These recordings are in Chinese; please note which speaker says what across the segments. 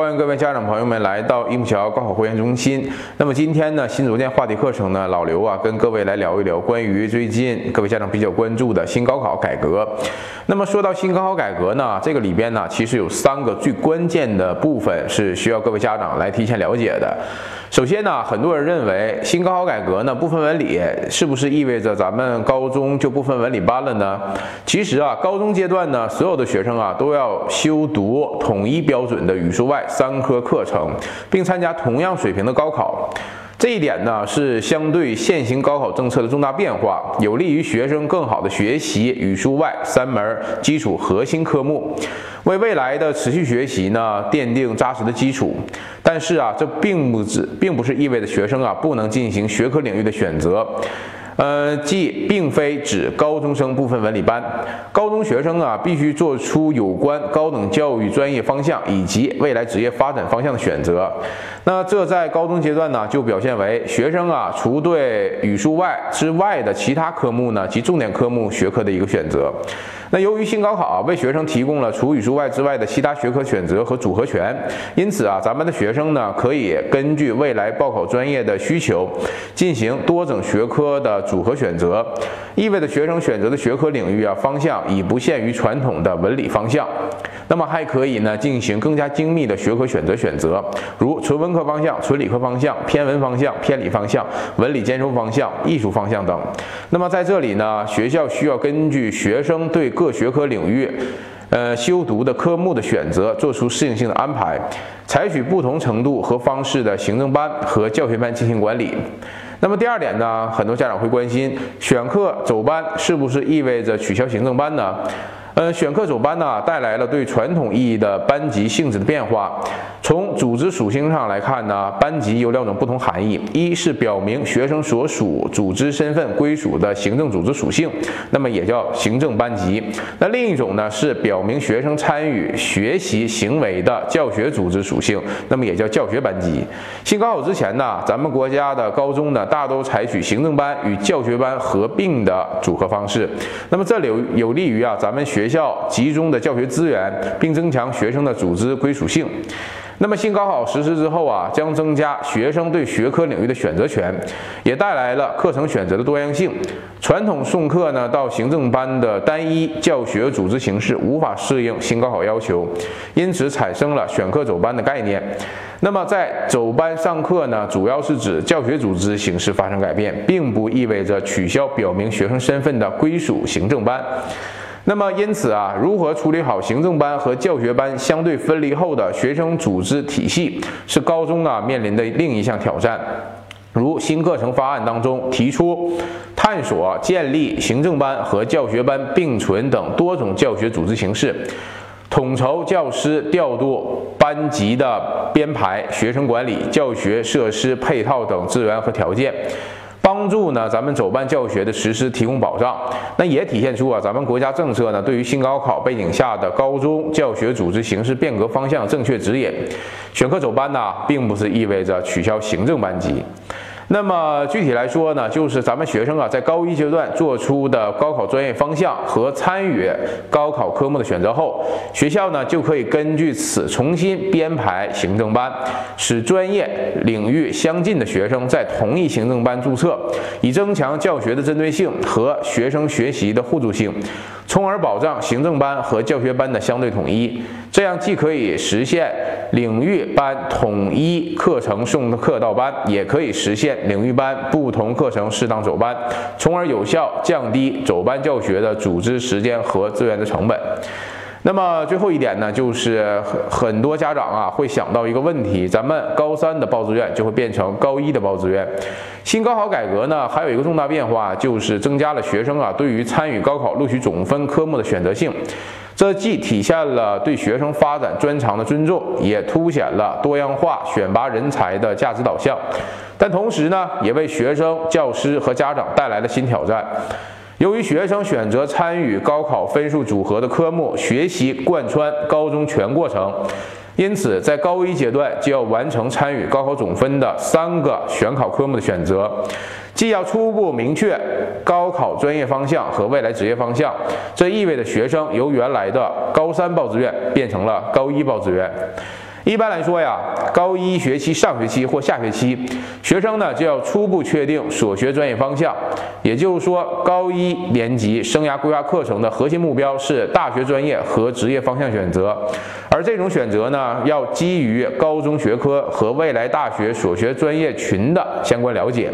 Speaker 1: 欢迎各位家长朋友们来到樱木桥高考会员中心。那么今天呢，新组建话题课程呢，老刘啊跟各位来聊一聊关于最近各位家长比较关注的新高考改革。那么说到新高考改革呢，这个里边呢，其实有三个最关键的部分是需要各位家长来提前了解的。首先呢，很多人认为新高考改革呢不分文理，是不是意味着咱们高中就不分文理班了呢？其实啊，高中阶段呢，所有的学生啊都要修读统一标准的语数外三科课程，并参加同样水平的高考。这一点呢，是相对现行高考政策的重大变化，有利于学生更好的学习语数外三门基础核心科目，为未来的持续学习呢奠定扎实的基础。但是啊，这并不指，并不是意味着学生啊不能进行学科领域的选择。呃，即并非指高中生部分文理班，高中学生啊必须做出有关高等教育专业方向以及未来职业发展方向的选择。那这在高中阶段呢，就表现为学生啊除对语数外之外的其他科目呢及重点科目学科的一个选择。那由于新高考啊为学生提供了除语数外之外的其他学科选择和组合拳，因此啊，咱们的学生呢可以根据未来报考专业的需求，进行多种学科的组合选择，意味着学生选择的学科领域啊方向已不限于传统的文理方向，那么还可以呢进行更加精密的学科选择选择，如纯文科方向、纯理科方向、偏文方向、偏理方向、文理兼收方向、艺术方向等。那么在这里呢，学校需要根据学生对各学科领域，呃，修读的科目的选择，做出适应性的安排，采取不同程度和方式的行政班和教学班进行管理。那么第二点呢，很多家长会关心，选课走班是不是意味着取消行政班呢？呃，选课走班呢，带来了对传统意义的班级性质的变化。从组织属性上来看呢，班级有两种不同含义：一是表明学生所属组织身份归属的行政组织属性，那么也叫行政班级；那另一种呢，是表明学生参与学习行为的教学组织属性，那么也叫教学班级。新高考之前呢，咱们国家的高中呢，大都采取行政班与教学班合并的组合方式，那么这里有有利于啊，咱们学校集中的教学资源，并增强学生的组织归属性。那么新高考实施之后啊，将增加学生对学科领域的选择权，也带来了课程选择的多样性。传统送课呢到行政班的单一教学组织形式无法适应新高考要求，因此产生了选课走班的概念。那么在走班上课呢，主要是指教学组织形式发生改变，并不意味着取消表明学生身份的归属行政班。那么，因此啊，如何处理好行政班和教学班相对分离后的学生组织体系，是高中啊面临的另一项挑战。如新课程方案当中提出，探索建立行政班和教学班并存等多种教学组织形式，统筹教师调度班级的编排、学生管理、教学设施配套等资源和条件。帮助呢，咱们走班教学的实施提供保障，那也体现出啊，咱们国家政策呢对于新高考背景下的高中教学组织形式变革方向正确指引。选课走班呢，并不是意味着取消行政班级。那么具体来说呢，就是咱们学生啊，在高一阶段做出的高考专业方向和参与高考科目的选择后，学校呢就可以根据此重新编排行政班，使专业领域相近的学生在同一行政班注册，以增强教学的针对性和学生学习的互助性。从而保障行政班和教学班的相对统一，这样既可以实现领域班统一课程送课到班，也可以实现领域班不同课程适当走班，从而有效降低走班教学的组织时间和资源的成本。那么最后一点呢，就是很多家长啊会想到一个问题：咱们高三的报志愿就会变成高一的报志愿。新高考改革呢，还有一个重大变化，就是增加了学生啊对于参与高考录取总分科目的选择性。这既体现了对学生发展专长的尊重，也凸显了多样化选拔人才的价值导向。但同时呢，也为学生、教师和家长带来了新挑战。由于学生选择参与高考分数组合的科目，学习贯穿高中全过程，因此在高一阶段就要完成参与高考总分的三个选考科目的选择，既要初步明确高考专业方向和未来职业方向，这意味着学生由原来的高三报志愿变成了高一报志愿。一般来说呀，高一学期上学期或下学期，学生呢就要初步确定所学专业方向。也就是说，高一年级生涯规划课程的核心目标是大学专业和职业方向选择，而这种选择呢，要基于高中学科和未来大学所学专业群的相关了解。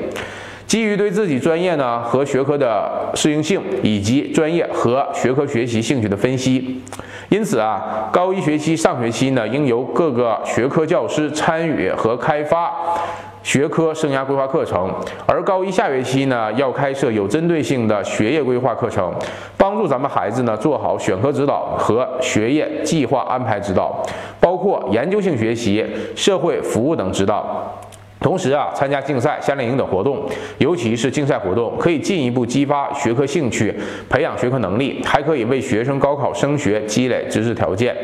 Speaker 1: 基于对自己专业呢和学科的适应性，以及专业和学科学习兴趣的分析，因此啊，高一学期上学期呢，应由各个学科教师参与和开发学科生涯规划课程；而高一下学期呢，要开设有针对性的学业规划课程，帮助咱们孩子呢做好选科指导和学业计划安排指导，包括研究性学习、社会服务等指导。同时啊，参加竞赛、夏令营等活动，尤其是竞赛活动，可以进一步激发学科兴趣，培养学科能力，还可以为学生高考升学积累知识条件。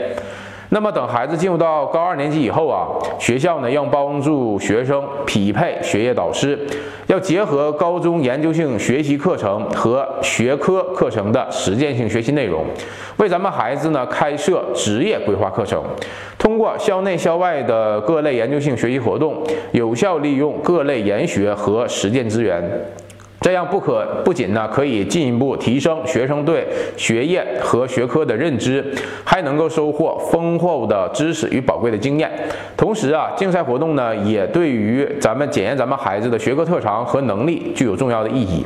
Speaker 1: 那么等孩子进入到高二年级以后啊，学校呢要帮助学生匹配学业导师，要结合高中研究性学习课程和学科课程的实践性学习内容，为咱们孩子呢开设职业规划课程，通过校内校外的各类研究性学习活动，有效利用各类研学和实践资源。这样不可不仅呢可以进一步提升学生对学业和学科的认知，还能够收获丰厚的知识与宝贵的经验。同时啊，竞赛活动呢也对于咱们检验咱们孩子的学科特长和能力具有重要的意义。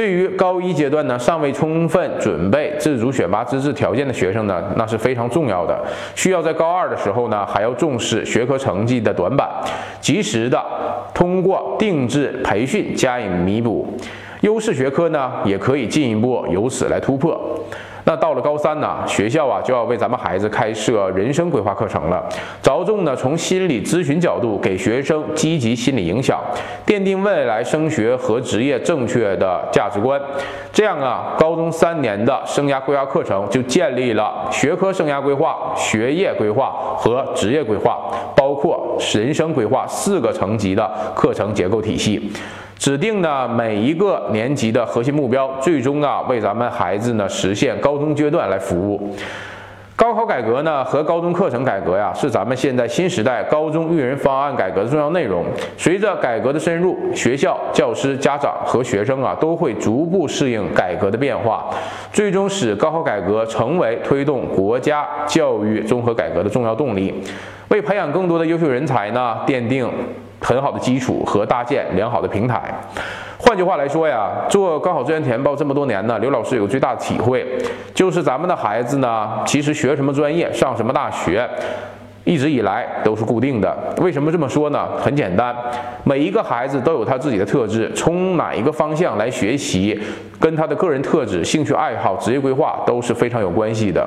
Speaker 1: 对于高一阶段呢尚未充分准备自主选拔资质条件的学生呢，那是非常重要的，需要在高二的时候呢还要重视学科成绩的短板，及时的通过定制培训加以弥补。优势学科呢，也可以进一步由此来突破。那到了高三呢，学校啊就要为咱们孩子开设人生规划课程了，着重呢从心理咨询角度给学生积极心理影响，奠定未来升学和职业正确的价值观。这样啊，高中三年的生涯规划课程就建立了学科生涯规划、学业规划和职业规划，包括人生规划四个层级的课程结构体系。指定呢每一个年级的核心目标，最终啊为咱们孩子呢实现高中阶段来服务。高考改革呢和高中课程改革呀，是咱们现在新时代高中育人方案改革的重要内容。随着改革的深入，学校、教师、家长和学生啊都会逐步适应改革的变化，最终使高考改革成为推动国家教育综合改革的重要动力，为培养更多的优秀人才呢奠定。很好的基础和搭建良好的平台。换句话来说呀，做高考志愿填报这么多年呢，刘老师有个最大的体会，就是咱们的孩子呢，其实学什么专业、上什么大学，一直以来都是固定的。为什么这么说呢？很简单，每一个孩子都有他自己的特质，从哪一个方向来学习，跟他的个人特质、兴趣爱好、职业规划都是非常有关系的。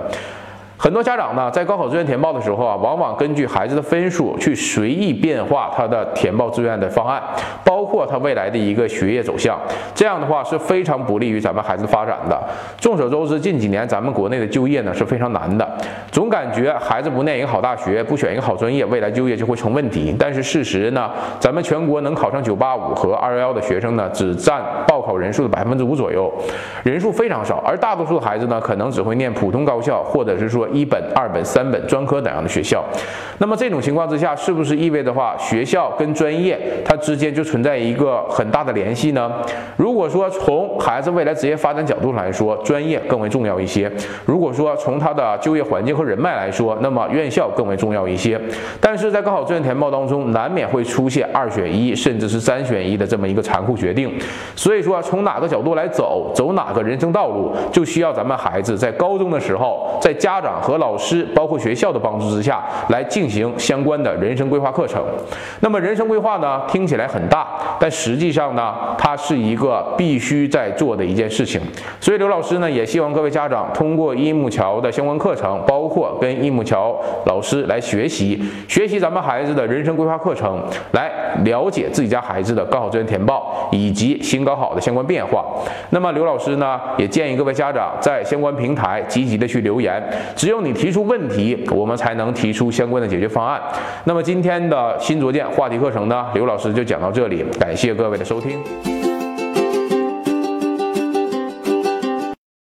Speaker 1: 很多家长呢，在高考志愿填报的时候啊，往往根据孩子的分数去随意变化他的填报志愿的方案，包括他未来的一个学业走向。这样的话是非常不利于咱们孩子发展的。众所周知，近几年咱们国内的就业呢是非常难的，总感觉孩子不念一个好大学，不选一个好专业，未来就业就会成问题。但是事实呢，咱们全国能考上985和211的学生呢，只占报考人数的百分之五左右，人数非常少。而大多数的孩子呢，可能只会念普通高校，或者是说。一本、二本、三本、专科等样的学校，那么这种情况之下，是不是意味着话学校跟专业它之间就存在一个很大的联系呢？如果说从孩子未来职业发展角度来说，专业更为重要一些；如果说从他的就业环境和人脉来说，那么院校更为重要一些。但是在高考志愿填报当中，难免会出现二选一，甚至是三选一的这么一个残酷决定。所以说，要从哪个角度来走，走哪个人生道路，就需要咱们孩子在高中的时候，在家长。和老师包括学校的帮助之下，来进行相关的人生规划课程。那么人生规划呢，听起来很大，但实际上呢，它是一个必须在做的一件事情。所以刘老师呢，也希望各位家长通过一木桥的相关课程，包括跟一木桥老师来学习，学习咱们孩子的人生规划课程，来了解自己家孩子的高考志愿填报以及新高考的相关变化。那么刘老师呢，也建议各位家长在相关平台积极的去留言，只有。你提出问题，我们才能提出相关的解决方案。那么今天的新卓见话题课程呢，刘老师就讲到这里，感谢各位的收听。